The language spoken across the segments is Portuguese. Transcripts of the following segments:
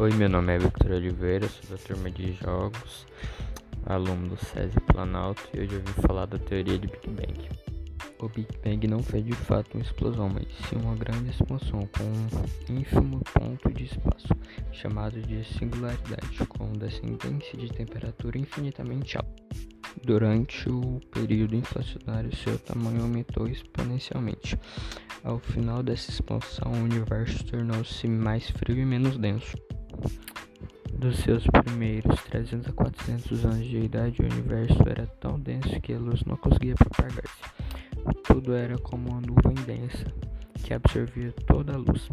Oi, meu nome é Victor Oliveira, sou da turma de jogos, aluno do SESI Planalto e hoje eu vim falar da teoria de Big Bang. O Big Bang não foi de fato uma explosão, mas sim uma grande expansão com um ínfimo ponto de espaço, chamado de singularidade, com descendência de temperatura infinitamente alta. Durante o período inflacionário, seu tamanho aumentou exponencialmente. Ao final dessa expansão, o universo tornou-se mais frio e menos denso. Dos seus primeiros 300 a 400 anos de idade, o universo era tão denso que a luz não conseguia propagar-se. Tudo era como uma nuvem densa que absorvia toda a luz.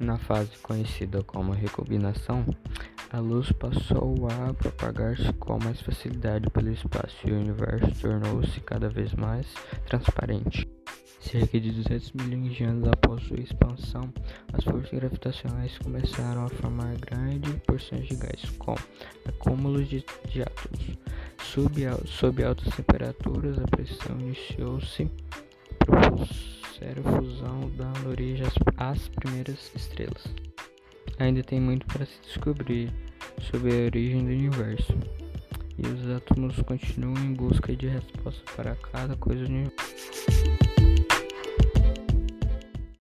Na fase conhecida como recombinação, a luz passou a propagar-se com mais facilidade pelo espaço e o universo tornou-se cada vez mais transparente. Cerca de 200 milhões de anos após sua expansão, as forças gravitacionais começaram a formar grandes porções de gás, com acúmulos de, de átomos. Sob, sob altas temperaturas, a pressão iniciou-se propuseram fusão, dando origem às, primeiras estrelas. Ainda tem muito para se descobrir sobre a origem do universo, e os átomos continuam em busca de respostas para cada coisa no universo.